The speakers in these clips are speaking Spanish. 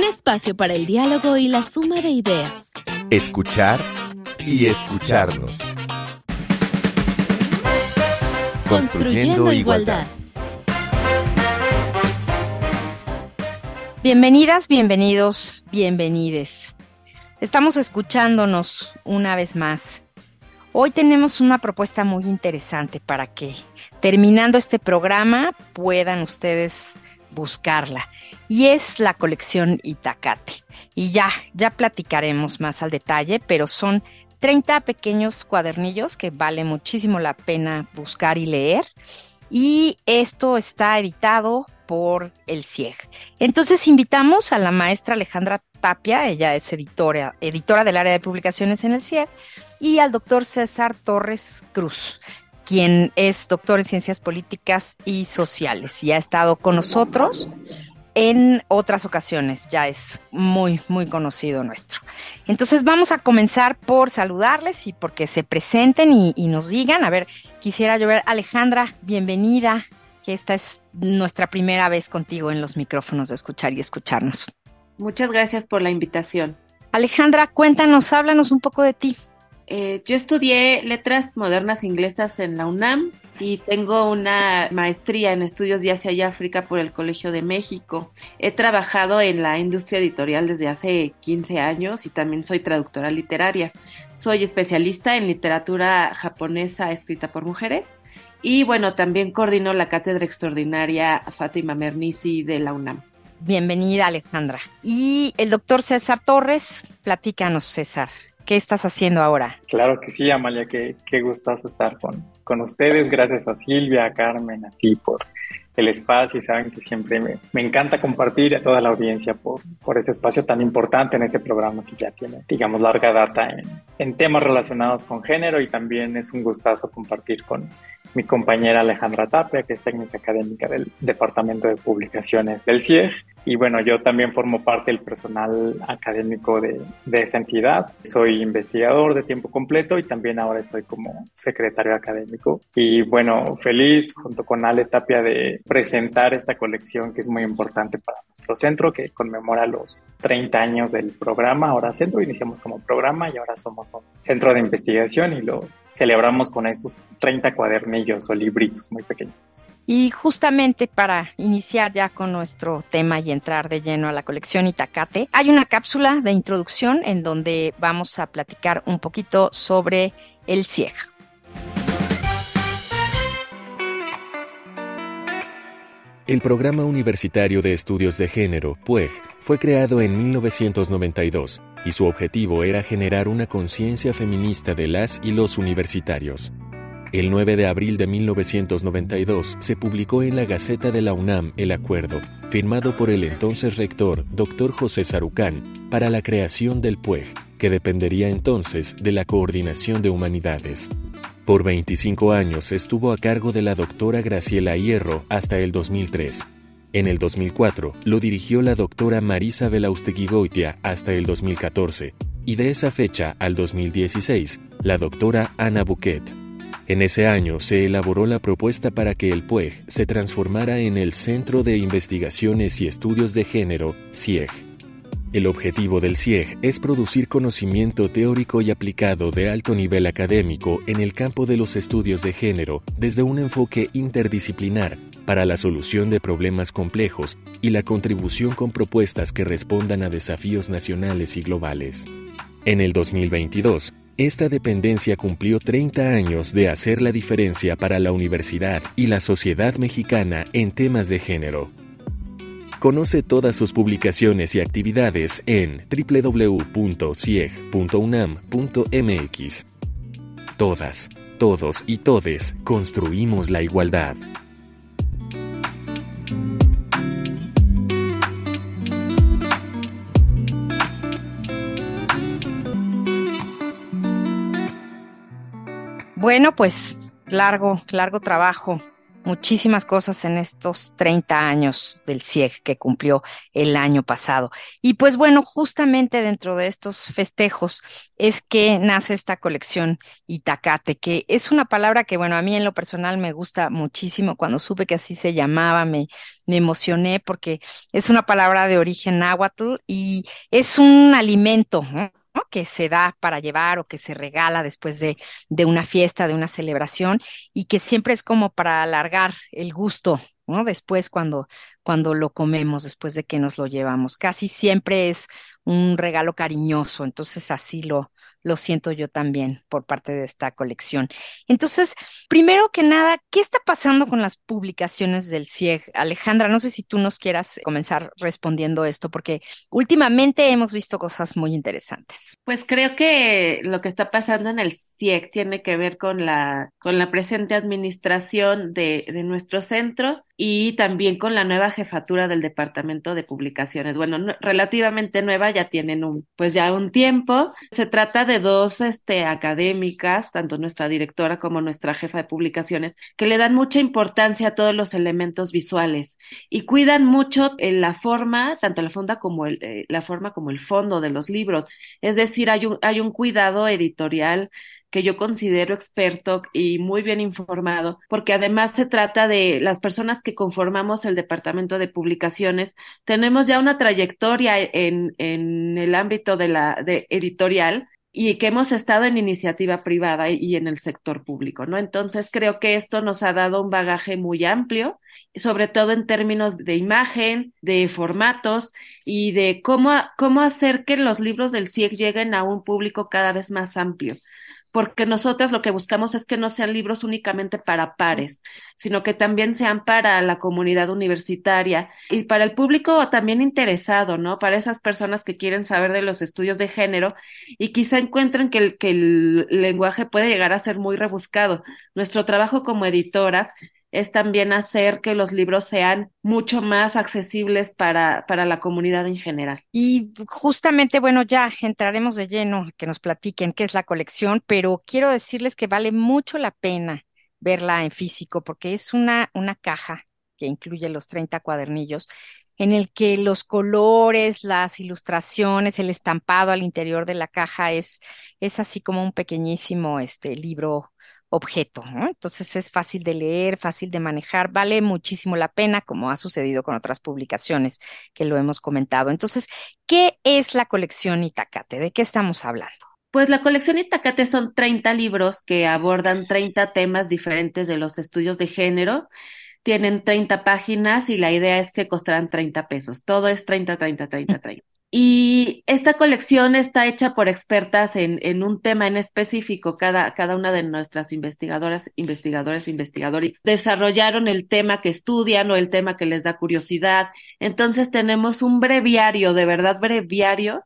Un espacio para el diálogo y la suma de ideas. Escuchar y escucharnos. Construyendo igualdad. Bienvenidas, bienvenidos, bienvenides. Estamos escuchándonos una vez más. Hoy tenemos una propuesta muy interesante para que terminando este programa puedan ustedes buscarla. Y es la colección Itacate. Y ya, ya platicaremos más al detalle, pero son 30 pequeños cuadernillos que vale muchísimo la pena buscar y leer. Y esto está editado por el CIEG. Entonces invitamos a la maestra Alejandra Tapia, ella es editora, editora del área de publicaciones en el CIEG, y al doctor César Torres Cruz, quien es doctor en ciencias políticas y sociales y ha estado con nosotros en otras ocasiones, ya es muy, muy conocido nuestro. Entonces vamos a comenzar por saludarles y porque se presenten y, y nos digan, a ver, quisiera yo ver, Alejandra, bienvenida, que esta es nuestra primera vez contigo en los micrófonos de escuchar y escucharnos. Muchas gracias por la invitación. Alejandra, cuéntanos, háblanos un poco de ti. Eh, yo estudié letras modernas inglesas en la UNAM y tengo una maestría en estudios de Asia y África por el Colegio de México. He trabajado en la industria editorial desde hace 15 años y también soy traductora literaria. Soy especialista en literatura japonesa escrita por mujeres y bueno, también coordino la cátedra extraordinaria Fátima Mernisi de la UNAM. Bienvenida Alejandra. Y el doctor César Torres, platícanos César, ¿Qué estás haciendo ahora? Claro que sí, Amalia, qué, qué gustazo estar con, con ustedes. Gracias a Silvia, a Carmen, a ti por el espacio y saben que siempre me, me, encanta compartir a toda la audiencia por, por ese espacio tan importante en este programa que ya tiene, digamos, larga data en, en temas relacionados con género y también es un gustazo compartir con mi compañera Alejandra Tapia, que es técnica académica del Departamento de Publicaciones del CIEG. Y bueno, yo también formo parte del personal académico de, de, esa entidad. Soy investigador de tiempo completo y también ahora estoy como secretario académico. Y bueno, feliz junto con Ale Tapia de presentar esta colección que es muy importante para nuestro centro, que conmemora los 30 años del programa. Ahora centro, iniciamos como programa y ahora somos un centro de investigación y lo celebramos con estos 30 cuadernillos o libritos muy pequeños. Y justamente para iniciar ya con nuestro tema y entrar de lleno a la colección Itacate, hay una cápsula de introducción en donde vamos a platicar un poquito sobre el CIEG. El Programa Universitario de Estudios de Género, PUEG, fue creado en 1992 y su objetivo era generar una conciencia feminista de las y los universitarios. El 9 de abril de 1992 se publicó en la Gaceta de la UNAM el acuerdo, firmado por el entonces rector Dr. José Sarucán, para la creación del PUEG, que dependería entonces de la Coordinación de Humanidades. Por 25 años estuvo a cargo de la doctora Graciela Hierro hasta el 2003. En el 2004 lo dirigió la doctora Marisa Belausteguigoitia hasta el 2014 y de esa fecha al 2016 la doctora Ana Buquet. En ese año se elaboró la propuesta para que el PUEG se transformara en el Centro de Investigaciones y Estudios de Género, CIEG. El objetivo del CIEG es producir conocimiento teórico y aplicado de alto nivel académico en el campo de los estudios de género desde un enfoque interdisciplinar para la solución de problemas complejos y la contribución con propuestas que respondan a desafíos nacionales y globales. En el 2022, esta dependencia cumplió 30 años de hacer la diferencia para la universidad y la sociedad mexicana en temas de género. Conoce todas sus publicaciones y actividades en www.cieg.unam.mx. Todas, todos y todes construimos la igualdad. Bueno, pues largo, largo trabajo muchísimas cosas en estos 30 años del CIEG que cumplió el año pasado. Y pues bueno, justamente dentro de estos festejos es que nace esta colección Itacate, que es una palabra que bueno, a mí en lo personal me gusta muchísimo. Cuando supe que así se llamaba, me, me emocioné porque es una palabra de origen náhuatl y es un alimento. ¿no? Que se da para llevar o que se regala después de, de, una fiesta, de una celebración, y que siempre es como para alargar el gusto, ¿no? Después cuando, cuando lo comemos, después de que nos lo llevamos. Casi siempre es un regalo cariñoso, entonces así lo, lo siento yo también por parte de esta colección. Entonces, primero que nada, ¿qué está pasando con las publicaciones del CIEG? Alejandra, no sé si tú nos quieras comenzar respondiendo esto, porque últimamente hemos visto cosas muy interesantes. Pues creo que lo que está pasando en el CIEG tiene que ver con la, con la presente administración de, de nuestro centro y también con la nueva jefatura del departamento de publicaciones. Bueno, relativamente nueva, ya tienen un, pues ya un tiempo. Se trata de dos este, académicas, tanto nuestra directora como nuestra jefa de publicaciones, que le dan mucha importancia a todos los elementos visuales y cuidan mucho eh, la forma, tanto la forma como el, eh, la forma como el fondo de los libros. Es decir, hay un, hay un cuidado editorial que yo considero experto y muy bien informado, porque además se trata de las personas que conformamos el departamento de publicaciones, tenemos ya una trayectoria en, en el ámbito de la editorial y que hemos estado en iniciativa privada y en el sector público, ¿no? Entonces creo que esto nos ha dado un bagaje muy amplio, sobre todo en términos de imagen, de formatos y de cómo, cómo hacer que los libros del CIEC lleguen a un público cada vez más amplio porque nosotras lo que buscamos es que no sean libros únicamente para pares, sino que también sean para la comunidad universitaria y para el público también interesado, ¿no? Para esas personas que quieren saber de los estudios de género y quizá encuentren que el, que el lenguaje puede llegar a ser muy rebuscado. Nuestro trabajo como editoras es también hacer que los libros sean mucho más accesibles para, para la comunidad en general. Y justamente, bueno, ya entraremos de lleno que nos platiquen qué es la colección, pero quiero decirles que vale mucho la pena verla en físico porque es una, una caja que incluye los 30 cuadernillos en el que los colores, las ilustraciones, el estampado al interior de la caja es, es así como un pequeñísimo este, libro objeto, ¿no? Entonces es fácil de leer, fácil de manejar, vale muchísimo la pena, como ha sucedido con otras publicaciones que lo hemos comentado. Entonces, ¿qué es la colección Itacate? ¿De qué estamos hablando? Pues la colección Itacate son 30 libros que abordan 30 temas diferentes de los estudios de género. Tienen 30 páginas y la idea es que costarán 30 pesos. Todo es 30, 30, 30, 30. Y esta colección está hecha por expertas en, un tema en específico. Cada, cada una de nuestras investigadoras, investigadores, investigadores desarrollaron el tema que estudian o el tema que les da curiosidad. Entonces tenemos un breviario, de verdad breviario,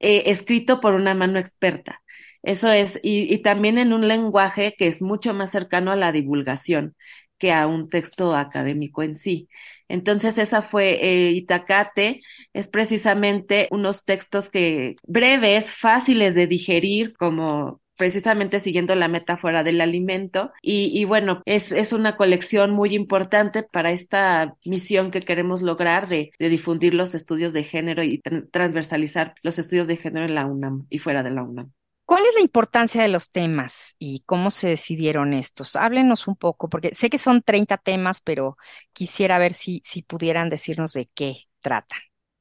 eh, escrito por una mano experta. Eso es, y, y también en un lenguaje que es mucho más cercano a la divulgación que a un texto académico en sí. Entonces esa fue eh, Itacate, es precisamente unos textos que breves, fáciles de digerir, como precisamente siguiendo la metáfora del alimento. Y, bueno, es, es, una colección muy importante para esta misión que queremos lograr de difundir los estudios de género y transversalizar los estudios de género en la UNAM y fuera de la UNAM. ¿Cuál es la importancia de los temas y cómo se decidieron estos? Háblenos un poco, porque sé que son 30 temas, pero quisiera ver si, si pudieran decirnos de qué tratan.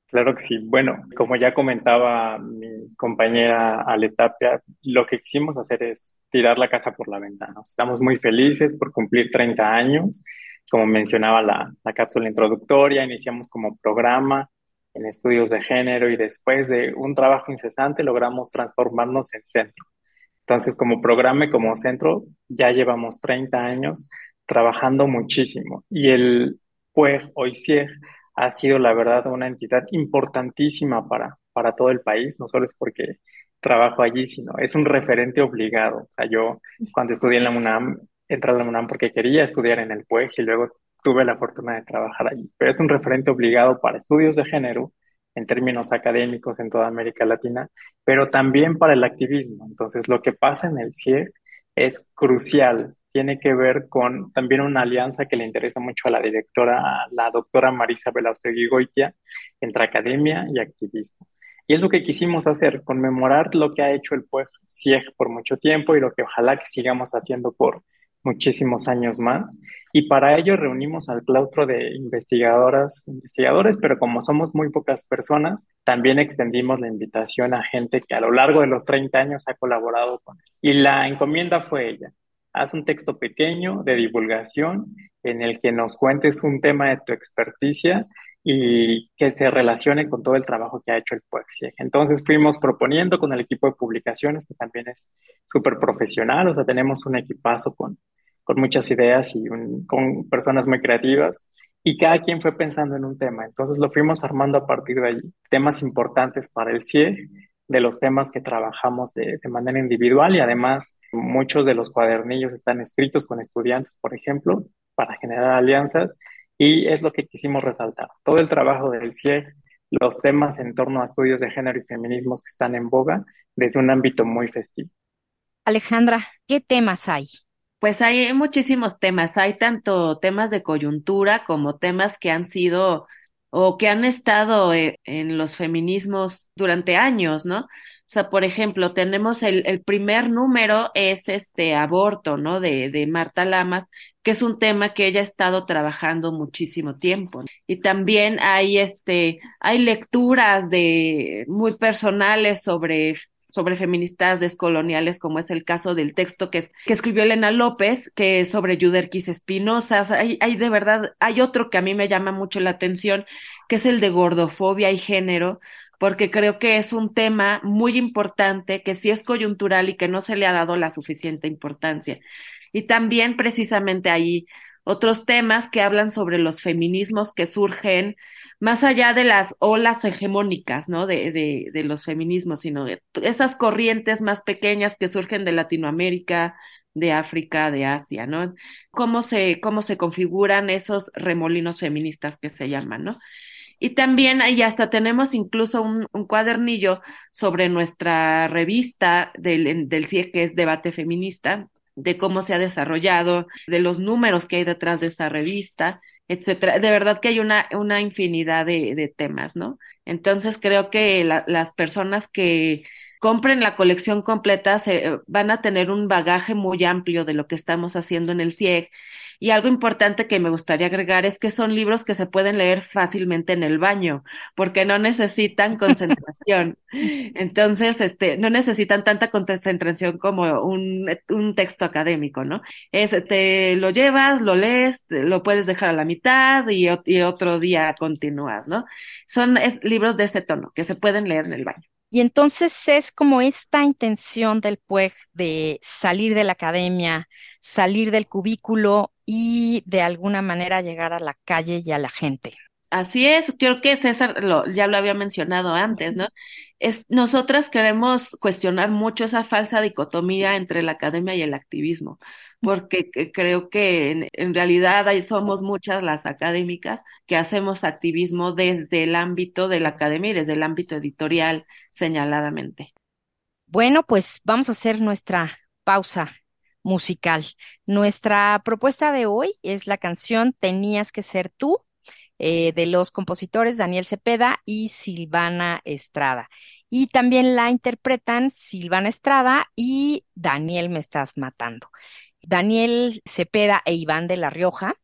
Claro que sí. Bueno, como ya comentaba mi compañera Aletapia, lo que quisimos hacer es tirar la casa por la ventana. Estamos muy felices por cumplir 30 años. Como mencionaba la, la cápsula introductoria, iniciamos como programa en estudios de género y después de un trabajo incesante logramos transformarnos en centro. Entonces, como programa y como centro, ya llevamos 30 años trabajando muchísimo y el PUEG OICIEG ha sido, la verdad, una entidad importantísima para, para todo el país, no solo es porque trabajo allí, sino es un referente obligado. O sea, yo cuando estudié en la UNAM, entré a la UNAM porque quería estudiar en el PUEG y luego tuve la fortuna de trabajar allí, pero es un referente obligado para estudios de género en términos académicos en toda América Latina, pero también para el activismo. Entonces, lo que pasa en el CIEG es crucial tiene que ver con también una alianza que le interesa mucho a la directora, la doctora Marisa Belaustegui Goitia, entre academia y activismo. Y es lo que quisimos hacer, conmemorar lo que ha hecho el CIEG por mucho tiempo y lo que ojalá que sigamos haciendo por muchísimos años más. Y para ello reunimos al claustro de investigadoras, investigadores, pero como somos muy pocas personas, también extendimos la invitación a gente que a lo largo de los 30 años ha colaborado con él. Y la encomienda fue ella. Haz un texto pequeño de divulgación en el que nos cuentes un tema de tu experticia y que se relacione con todo el trabajo que ha hecho el PUEXIEG. Entonces fuimos proponiendo con el equipo de publicaciones, que también es súper profesional, o sea, tenemos un equipazo con, con muchas ideas y con personas muy creativas, y cada quien fue pensando en un tema. Entonces lo fuimos armando a partir de allí. Temas importantes para el CIEG, de los temas que trabajamos de, de, manera individual y además muchos de los cuadernillos están escritos con estudiantes, por ejemplo, para generar alianzas y es lo que quisimos resaltar. Todo el trabajo del CIEG, los temas en torno a estudios de género y feminismos que están en boga desde un ámbito muy festivo. Alejandra, ¿qué temas hay? Pues hay muchísimos temas. Hay tanto temas de coyuntura como temas que han sido o que han estado eh, en los feminismos durante años, ¿no? O sea, por ejemplo, tenemos el, el primer número es este aborto, ¿no? De, de Marta Lamas, que es un tema que ella ha estado trabajando muchísimo tiempo. Y también hay este, hay lecturas de muy personales sobre sobre feministas descoloniales, como es el caso del texto que, que escribió Elena López, que es sobre Yuderquis Espinosa. O sea, hay, hay de verdad, hay otro que a mí me llama mucho la atención, que es el de gordofobia y género, porque creo que es un tema muy importante, que sí es coyuntural y que no se le ha dado la suficiente importancia. Y también precisamente hay otros temas que hablan sobre los feminismos que surgen más allá de las olas hegemónicas, ¿no? De, de, de los feminismos, sino de esas corrientes más pequeñas que surgen de Latinoamérica, de África, de Asia, ¿no? Cómo se, cómo se configuran esos remolinos feministas que se llaman, ¿no? Y también ahí hasta tenemos incluso un, cuadernillo sobre nuestra revista del, del CIE, que es Debate Feminista, de cómo se ha desarrollado, de los números que hay detrás de esta revista, etcétera. De verdad que hay una, una infinidad de, temas, ¿no? Entonces creo que la, las personas que compren la colección completa se van a tener un bagaje muy amplio de lo que estamos haciendo en el CIEG y algo importante que me gustaría agregar es que son libros que se pueden leer fácilmente en el baño, porque no necesitan concentración. Entonces, este, no necesitan tanta concentración como un, un texto académico, ¿no? Es, te lo llevas, lo lees, lo puedes dejar a la mitad y, y otro día continúas, ¿no? Son es, libros de ese tono que se pueden leer en el baño. Y entonces es como esta intención del PUEG de salir de la academia, salir del cubículo y de alguna manera llegar a la calle y a la gente. Así es, creo que César lo, ya lo había mencionado antes, ¿no? Es, nosotras queremos cuestionar mucho esa falsa dicotomía entre la academia y el activismo, porque creo que en, realidad somos muchas las académicas que hacemos activismo desde el ámbito de la academia y desde el ámbito editorial señaladamente. Bueno, pues vamos a hacer nuestra pausa musical. Nuestra propuesta de hoy es la canción Tenías que ser tú eh, de los compositores Daniel Cepeda y Silvana Estrada. Y también la interpretan Silvana Estrada y Daniel Me Estás Matando. Daniel Cepeda e Iván de la Rioja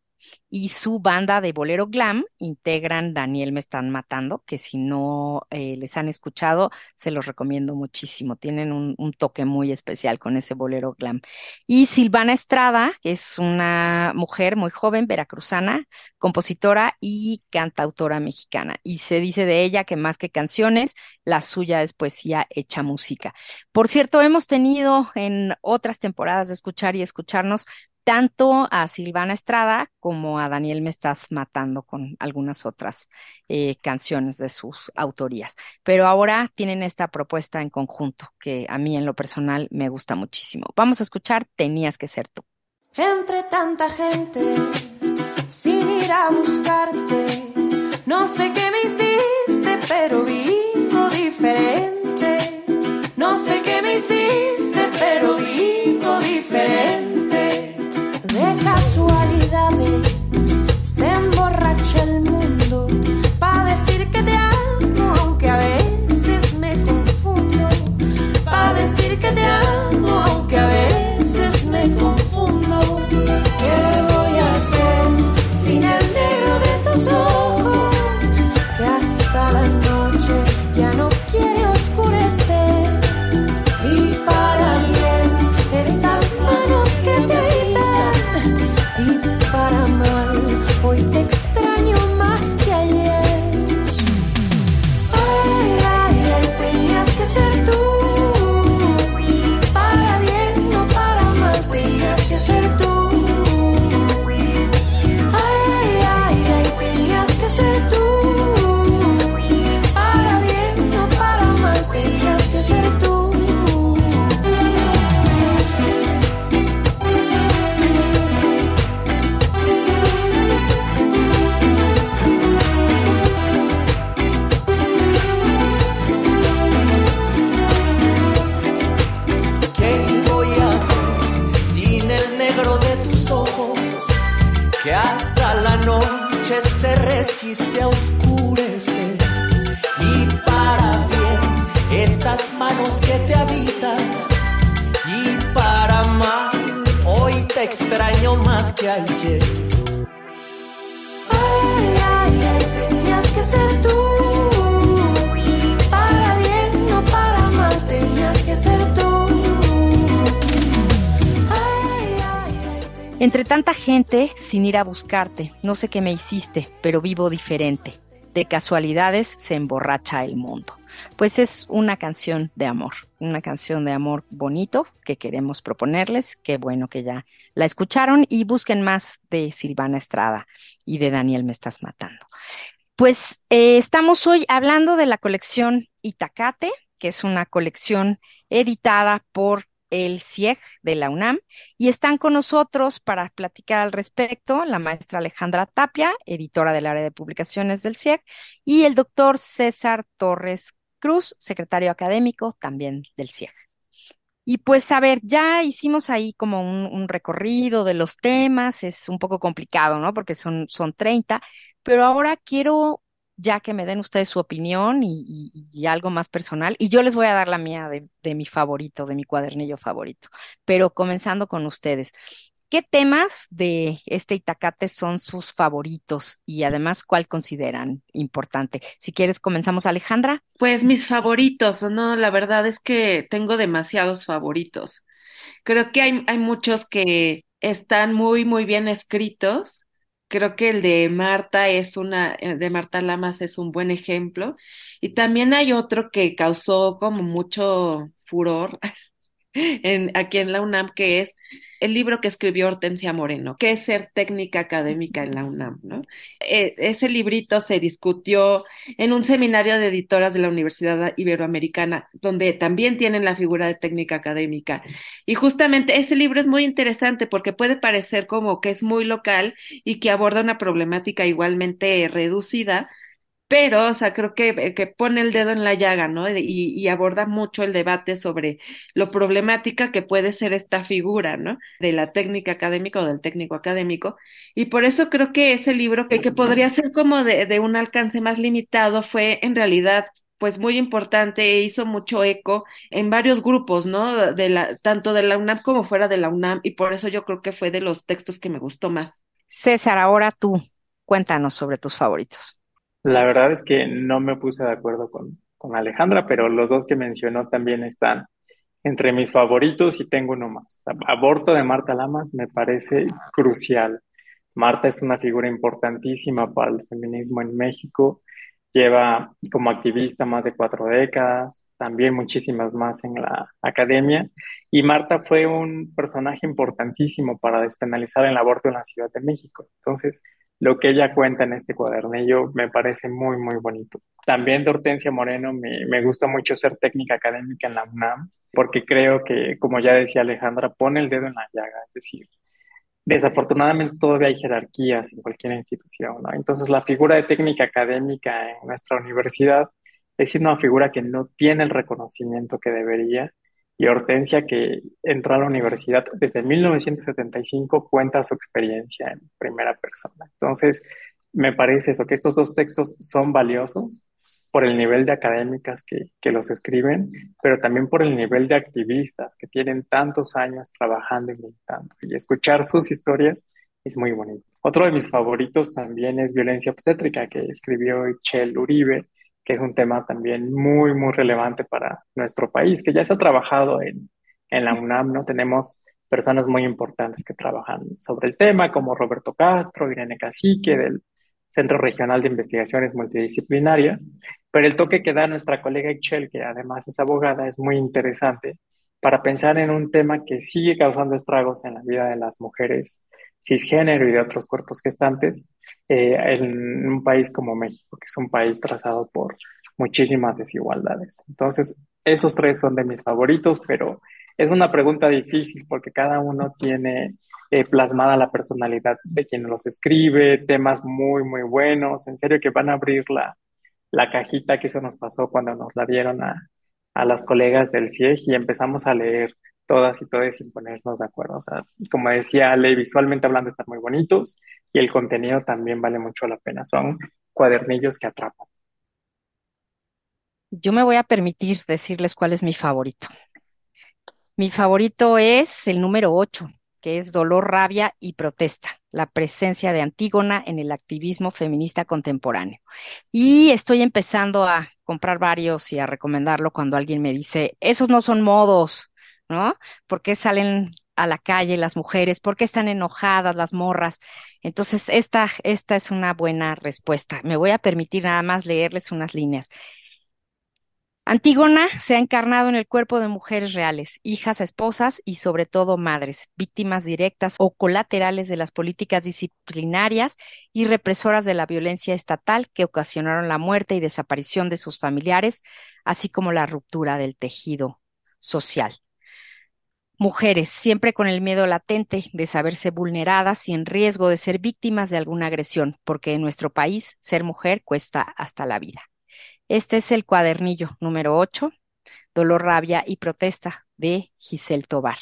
y su banda de bolero glam integran Daniel Me Están Matando, que si no eh, les han escuchado, se los recomiendo muchísimo. Tienen un, un, toque muy especial con ese bolero glam. Y Silvana Estrada, que es una mujer muy joven, veracruzana, compositora y cantautora mexicana. Y se dice de ella que más que canciones, la suya es poesía hecha música. Por cierto, hemos tenido en otras temporadas de escuchar y escucharnos tanto a Silvana Estrada como a Daniel Me Estás Matando con algunas otras eh, canciones de sus autorías. Pero ahora tienen esta propuesta en conjunto que a mí en lo personal me gusta muchísimo. Vamos a escuchar Tenías que ser tú. Entre tanta gente, sin ir a buscarte, no sé qué me hiciste, pero vivo diferente. No sé qué me hiciste, pero vivo diferente se emborracha el mundo para decir que te amo, aunque a veces me confundo, para decir que te amo, aunque a veces me confundo. Quisiste oscurecer y para bien estas manos que te habitan y para mal hoy te extraño más que ayer. Entre tanta gente sin ir a buscarte, no sé qué me hiciste, pero vivo diferente. De casualidades se emborracha el mundo. Pues es una canción de amor, una canción de amor bonito que queremos proponerles. Qué bueno que ya la escucharon y busquen más de Silvana Estrada y de Daniel Me Estás Matando. Pues eh, estamos hoy hablando de la colección Itacate, que es una colección editada por el CIEG de la UNAM, y están con nosotros para platicar al respecto la maestra Alejandra Tapia, editora del área de publicaciones del CIEG, y el doctor César Torres Cruz, secretario académico también del CIEG. Y pues a ver, ya hicimos ahí como un, un recorrido de los temas, es un poco complicado, ¿no? Porque son, son 30, pero ahora quiero ya que me den ustedes su opinión y, algo más personal, y yo les voy a dar la mía de, de mi favorito, de mi cuadernillo favorito, pero comenzando con ustedes. ¿Qué temas de este Itacate son sus favoritos y además cuál consideran importante? Si quieres, comenzamos, Alejandra. Pues mis favoritos, no, la verdad es que tengo demasiados favoritos. Creo que hay, hay muchos que están muy, muy bien escritos. Creo que el de Marta es una, eh, de Marta Lamas es un buen ejemplo. Y también hay otro que causó como mucho furor en, aquí en la UNAM, que es el libro que escribió Hortensia Moreno, que es ser técnica académica en la UNAM, ¿no? Eh, ese librito se discutió en un seminario de editoras de la Universidad Iberoamericana, donde también tienen la figura de técnica académica. Y justamente ese libro es muy interesante porque puede parecer como que es muy local y que aborda una problemática igualmente reducida, pero, o sea, creo que, que pone el dedo en la llaga, ¿no? Y, y aborda mucho el debate sobre lo problemática que puede ser esta figura, ¿no? De la técnica académica o del técnico académico. Y por eso creo que ese libro, que, que podría ser como de, de un alcance más limitado, fue en realidad pues muy importante e hizo mucho eco en varios grupos, ¿no? De la, tanto de la UNAM como fuera de la UNAM, y por eso yo creo que fue de los textos que me gustó más. César, ahora tú, cuéntanos sobre tus favoritos. La verdad es que no me puse de acuerdo con, con Alejandra, pero los dos que mencionó también están entre mis favoritos y tengo uno más. Aborto de Marta Lamas me parece crucial. Marta es una figura importantísima para el feminismo en México. Lleva como activista más de cuatro décadas, también muchísimas más en la academia. Y Marta fue un personaje importantísimo para despenalizar el aborto en la Ciudad de México. Entonces, lo que ella cuenta en este cuadernillo me parece muy, muy bonito. También de Hortensia Moreno me, me gusta mucho ser técnica académica en la UNAM, porque creo que, como ya decía Alejandra, pone el dedo en la llaga, es decir, desafortunadamente todavía hay jerarquías en cualquier institución, ¿no? Entonces la figura de técnica académica en nuestra universidad es una figura que no tiene el reconocimiento que debería y Hortensia, que entró a la universidad desde 1975, cuenta su experiencia en primera persona. Entonces, me parece eso, que estos dos textos son valiosos por el nivel de académicas que, que los escriben, pero también por el nivel de activistas que tienen tantos años trabajando y militando. Y escuchar sus historias es muy bonito. Otro de mis favoritos también es Violencia Obstétrica, que escribió Chel Uribe, que es un tema también muy, muy relevante para nuestro país, que ya se ha trabajado en, en la UNAM, ¿no? Tenemos personas muy importantes que trabajan sobre el tema, como Roberto Castro, Irene Cacique, del Centro Regional de Investigaciones Multidisciplinarias, pero el toque que da nuestra colega Excel, que además es abogada, es muy interesante para pensar en un tema que sigue causando estragos en la vida de las mujeres cisgénero y de otros cuerpos gestantes eh, en un país como México, que es un país trazado por muchísimas desigualdades. Entonces, esos tres son de mis favoritos, pero es una pregunta difícil porque cada uno tiene eh, plasmada la personalidad de quien los escribe, temas muy, muy buenos, en serio que van a abrir la, la cajita que eso nos pasó cuando nos la dieron a, a las colegas del CIEG y empezamos a leer todas y todos sin ponernos de acuerdo. O sea, como decía Ale, visualmente hablando están muy bonitos y el contenido también vale mucho la pena. Son cuadernillos que atrapan. Yo me voy a permitir decirles cuál es mi favorito. Mi favorito es el número 8, que es Dolor, Rabia y Protesta, la presencia de Antígona en el activismo feminista contemporáneo. Y estoy empezando a comprar varios y a recomendarlo cuando alguien me dice, esos no son modos, ¿no? ¿Por qué salen a la calle las mujeres? ¿Por qué están enojadas las morras? Entonces, esta, esta es una buena respuesta. Me voy a permitir nada más leerles unas líneas. Antígona se ha encarnado en el cuerpo de mujeres reales, hijas, esposas y sobre todo madres, víctimas directas o colaterales de las políticas disciplinarias y represoras de la violencia estatal que ocasionaron la muerte y desaparición de sus familiares, así como la ruptura del tejido social. Mujeres, siempre con el miedo latente de saberse vulneradas y en riesgo de ser víctimas de alguna agresión, porque en nuestro país ser mujer cuesta hasta la vida. Este es el cuadernillo número 8, Dolor, Rabia y Protesta de Giselle Tobar.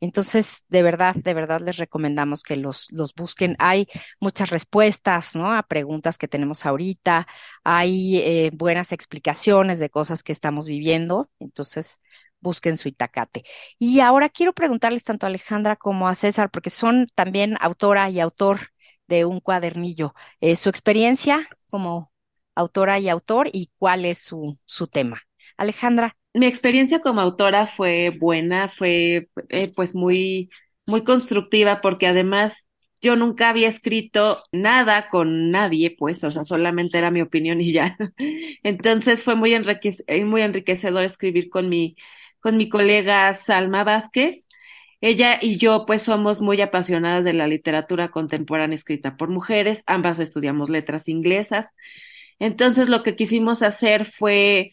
Entonces, de verdad, de verdad les recomendamos que los, los busquen. Hay muchas respuestas, ¿no? A preguntas que tenemos ahorita, hay eh, buenas explicaciones de cosas que estamos viviendo. Entonces, busquen su Itacate. Y ahora quiero preguntarles tanto a Alejandra como a César, porque son también autora y autor de un cuadernillo. Eh, su experiencia como autora y autor y cuál es su, su tema. Alejandra. Mi experiencia como autora fue buena, fue eh, pues muy, muy constructiva porque además yo nunca había escrito nada con nadie, pues, o sea, solamente era mi opinión y ya. Entonces fue muy, muy enriquecedor escribir con mi, con mi colega Salma Vázquez. Ella y yo, pues, somos muy apasionadas de la literatura contemporánea escrita por mujeres. Ambas estudiamos letras inglesas. Entonces lo que quisimos hacer fue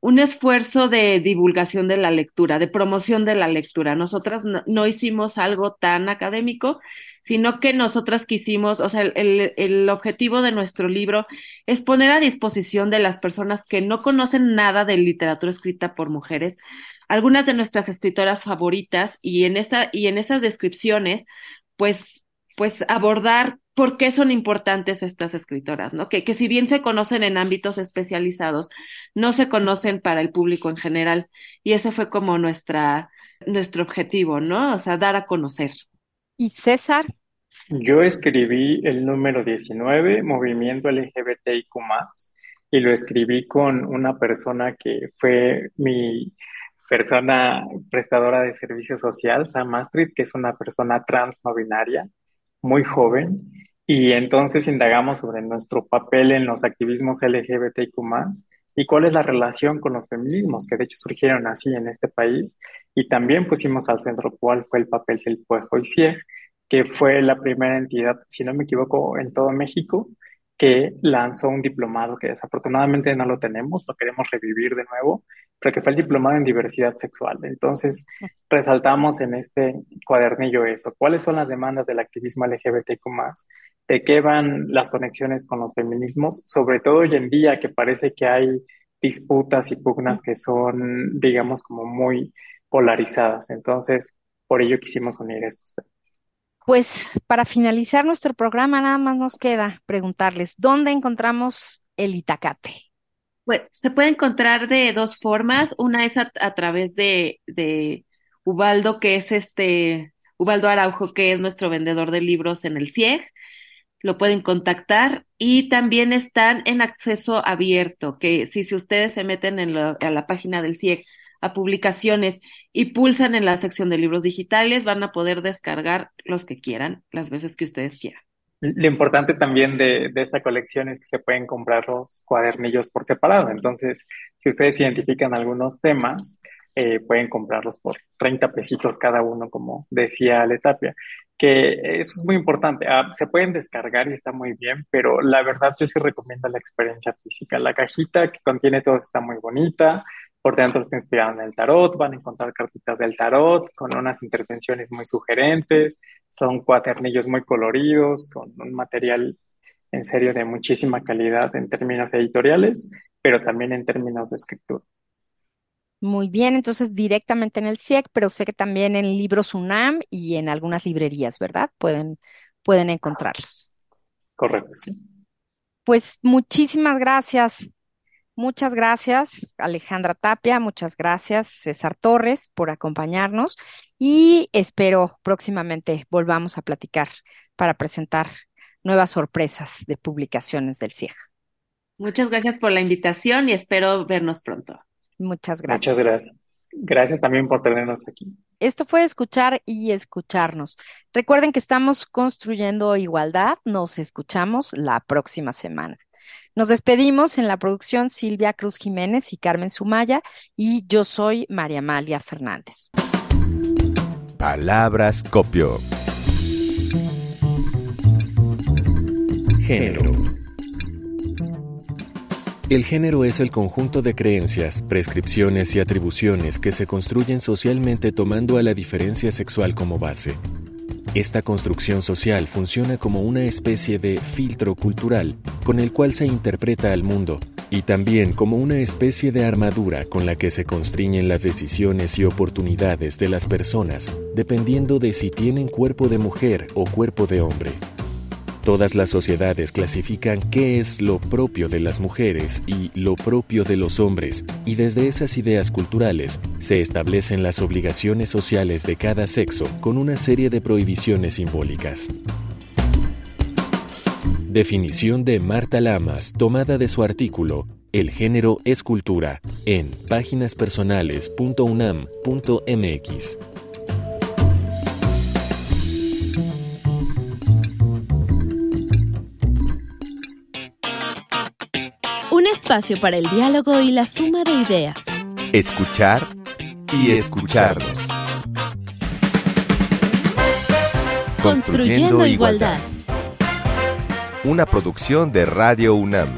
un esfuerzo de divulgación de la lectura, de promoción de la lectura. Nosotras no, hicimos algo tan académico, sino que nosotras quisimos, o sea, el, el, objetivo de nuestro libro es poner a disposición de las personas que no conocen nada de literatura escrita por mujeres, algunas de nuestras escritoras favoritas, y en esa, y en esas descripciones, pues, pues abordar por qué son importantes estas escritoras, ¿no? Que, que si bien se conocen en ámbitos especializados, no se conocen para el público en general. Y ese fue como nuestra, nuestro objetivo, ¿no? O sea, dar a conocer. ¿Y César? Yo escribí el número 19, Movimiento LGBTIQ+, y lo escribí con una persona que fue mi persona prestadora de servicio social, Sam Astrid, que es una persona trans no binaria, muy joven, y entonces indagamos sobre nuestro papel en los activismos LGBTIQ y cuál es la relación con los feminismos, que de hecho surgieron así en este país. Y también pusimos al centro cuál fue el papel del Puejo ICIEG, que fue la primera entidad, si no me equivoco, en todo México, que lanzó un diplomado que desafortunadamente no lo tenemos, lo queremos revivir de nuevo, pero que fue el diplomado en diversidad sexual. Entonces, resaltamos en este cuadernillo eso, cuáles son las demandas del activismo LGBTQ de qué van las conexiones con los feminismos, sobre todo hoy en día que parece que hay disputas y pugnas que son, digamos, como muy polarizadas. Entonces, por ello quisimos unir estos temas. Pues para finalizar nuestro programa, nada más nos queda preguntarles, ¿dónde encontramos el Itacate? Pues se puede encontrar de dos formas. Una es a, través de, Ubaldo, que es este, Ubaldo Araujo, que es nuestro vendedor de libros en el CIEG lo pueden contactar y también están en acceso abierto, que si, si ustedes se meten en la, a la página del CIEC a publicaciones y pulsan en la sección de libros digitales, van a poder descargar los que quieran, las veces que ustedes quieran. Lo importante también de, esta colección es que se pueden comprar los cuadernillos por separado. Entonces, si ustedes identifican algunos temas, eh, pueden comprarlos por 30 pesitos cada uno, como decía Letapia que eso es muy importante. Ah, se pueden descargar y está muy bien, pero la verdad yo sí recomiendo la experiencia física. La cajita que contiene todo está muy bonita. Por dentro está inspirada en el tarot, van a encontrar cartitas del tarot con unas intervenciones muy sugerentes, son cuaternillos muy coloridos, con un material en serio de muchísima calidad en términos editoriales, pero también en términos de escritura. Muy bien, entonces directamente en el CIEC, pero sé que también en Libros UNAM y en algunas librerías, ¿verdad? Pueden, pueden encontrarlos. Correcto, sí. Pues muchísimas gracias. Muchas gracias, Alejandra Tapia, muchas gracias, César Torres, por acompañarnos y espero próximamente volvamos a platicar para presentar nuevas sorpresas de publicaciones del CIEG. Muchas gracias por la invitación y espero vernos pronto. Muchas gracias. Muchas gracias. Gracias también por tenernos aquí. Esto fue escuchar y escucharnos. Recuerden que estamos construyendo igualdad. Nos escuchamos la próxima semana. Nos despedimos en la producción Silvia Cruz Jiménez y Carmen Sumaya y yo soy María Amalia Fernández. Palabras copio. Género. El género es el conjunto de creencias, prescripciones y atribuciones que se construyen socialmente tomando a la diferencia sexual como base. Esta construcción social funciona como una especie de filtro cultural con el cual se interpreta al mundo y también como una especie de armadura con la que se constriñen las decisiones y oportunidades de las personas dependiendo de si tienen cuerpo de mujer o cuerpo de hombre. Todas las sociedades clasifican qué es lo propio de las mujeres y lo propio de los hombres, y desde esas ideas culturales se establecen las obligaciones sociales de cada sexo con una serie de prohibiciones simbólicas. Definición de Marta Lamas, tomada de su artículo El género es cultura, en páginaspersonales.unam.mx. espacio para el diálogo y la suma de ideas. Escuchar y escucharnos. Construyendo igualdad. Una producción de Radio UNAM.